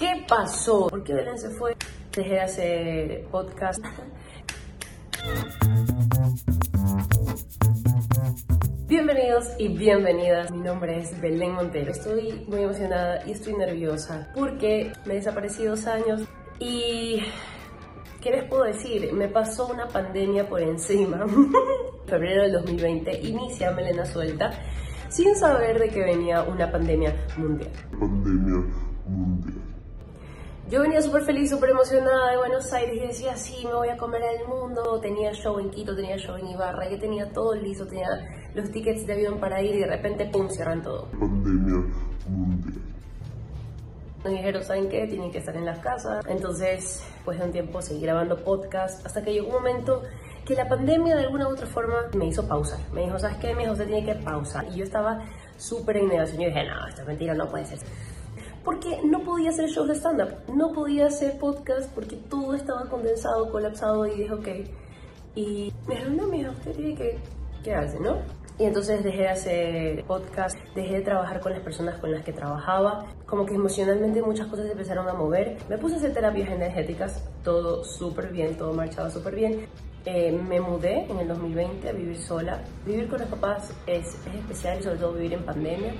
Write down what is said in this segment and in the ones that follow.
¿Qué pasó? ¿Por qué Belén se fue? Dejé de hacer podcast. Bienvenidos y bienvenidas. Mi nombre es Belén Montero. Estoy muy emocionada y estoy nerviosa porque me desaparecí dos años y ¿Qué les puedo decir? Me pasó una pandemia por encima. Febrero del 2020 inicia Melena Suelta sin saber de que venía una pandemia mundial. Pandemia mundial. Yo venía súper feliz, súper emocionada de Buenos Aires y decía, sí, me voy a comer al mundo. Tenía show en Quito, tenía show en Ibarra, ya tenía todo listo, tenía los tickets de avión para ir y de repente, ¡pum!, cierran todo. Pandemia mundial. Me dijeron, ¿saben qué? Tienen que estar en las casas. Entonces, pues de un tiempo seguí grabando podcast hasta que llegó un momento que la pandemia de alguna u otra forma me hizo pausar. Me dijo, ¿sabes qué? Me dijo, usted tiene que pausar. Y yo estaba súper en negación. Yo dije, no, esto es mentira, no puede ser. Porque no podía hacer shows de stand-up, no podía hacer podcast porque todo estaba condensado, colapsado y dije, ok. Y me dijeron, no, mija, usted tiene que quedarse, ¿no? Y entonces dejé de hacer podcast, dejé de trabajar con las personas con las que trabajaba. Como que emocionalmente muchas cosas se empezaron a mover. Me puse a hacer terapias energéticas, todo súper bien, todo marchaba súper bien. Eh, me mudé en el 2020 a vivir sola. Vivir con los papás es, es especial y sobre todo vivir en pandemia.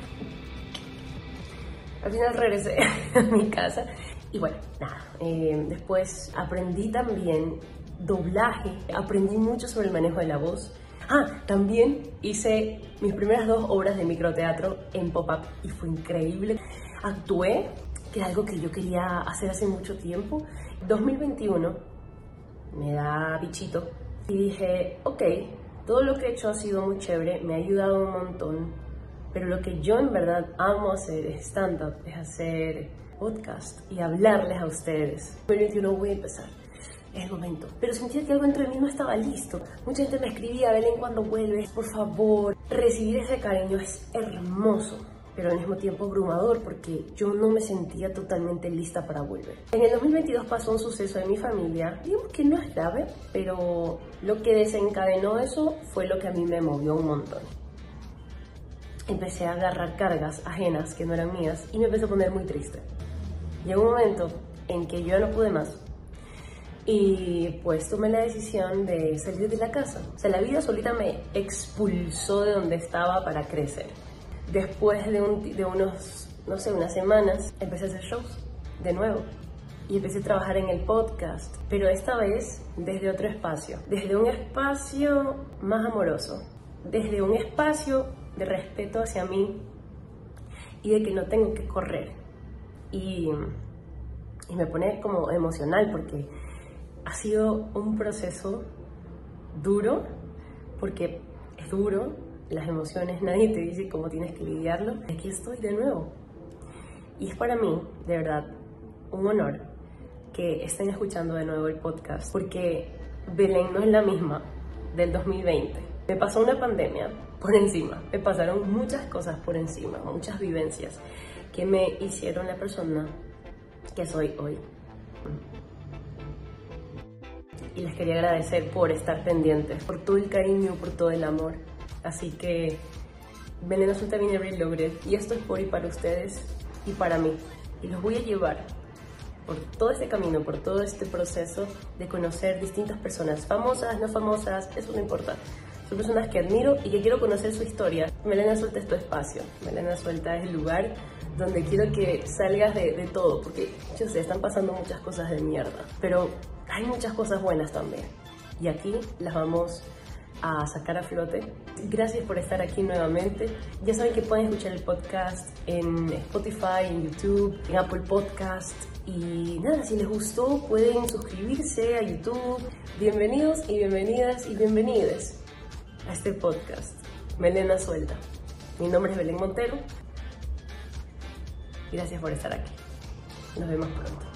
Al final regresé a mi casa y bueno, nada. eh, después aprendí también doblaje, aprendí mucho sobre el manejo de la voz. Ah, también hice mis primeras dos obras de microteatro en pop-up y fue increíble. Actué, que era algo que yo quería hacer hace mucho tiempo. 2021 me da bichito y dije, ok, todo lo que he hecho ha sido muy chévere, me ha ayudado un montón, pero lo que yo en verdad amo hacer es stand-up, es hacer podcast y hablarles a ustedes. 2021 voy a empezar. Es el momento. Pero sentía que algo entre mí no estaba listo. Mucha gente me escribía, Belén, cuando vuelves, por favor. Recibir ese cariño es hermoso, pero al mismo tiempo abrumador porque yo no me sentía totalmente lista para volver. En el 2022 pasó un suceso en mi familia, digamos que no es grave, pero lo que desencadenó eso fue lo que a mí me movió un montón. Empecé a agarrar cargas ajenas que no eran mías y me empecé a poner muy triste. Llegó un momento en que yo no pude más y pues tomé la decisión de salir de la casa. O sea, la vida solita me expulsó de donde estaba para crecer. Después de, de unos, no sé, unas semanas, empecé a hacer shows de nuevo. Y empecé a trabajar en el podcast, pero esta vez desde otro espacio, desde un espacio más amoroso, desde un espacio de respeto hacia mí y de que no tengo que correr. Y, me pone como emocional porque ha sido un proceso duro, porque es duro, las emociones, nadie te dice cómo tienes que lidiarlo. Aquí estoy de nuevo. Y es para mí, de verdad, un honor que estén escuchando de nuevo el podcast, porque Belén no es la misma del 2020. Me pasó una pandemia por encima, me pasaron muchas cosas por encima, muchas vivencias que me hicieron la persona que soy hoy y les quería agradecer por estar pendientes, por todo el cariño, por todo el amor. Así que Veneno Suelta viene Reloaded y esto es por y para ustedes y para mí. Y los voy a llevar por todo este camino, por todo este proceso de conocer distintas personas, famosas, no famosas, eso no importa. Son personas que admiro y que quiero conocer su historia. Melena Suelta es tu espacio. Melena Suelta es el lugar donde quiero que salgas de, de todo, porque yo sé, están pasando muchas cosas de mierda, pero hay muchas cosas buenas también. Y aquí las vamos a sacar a flote. Gracias por estar aquí nuevamente. Ya saben que pueden escuchar el podcast en Spotify, en YouTube, en Apple Podcast. Y nada, si les gustó pueden suscribirse a YouTube. Bienvenidos y bienvenidas y bienvenides a este podcast. Melena Suelta. Mi nombre es Belén Montero. Gracias por estar aquí. Nos vemos pronto.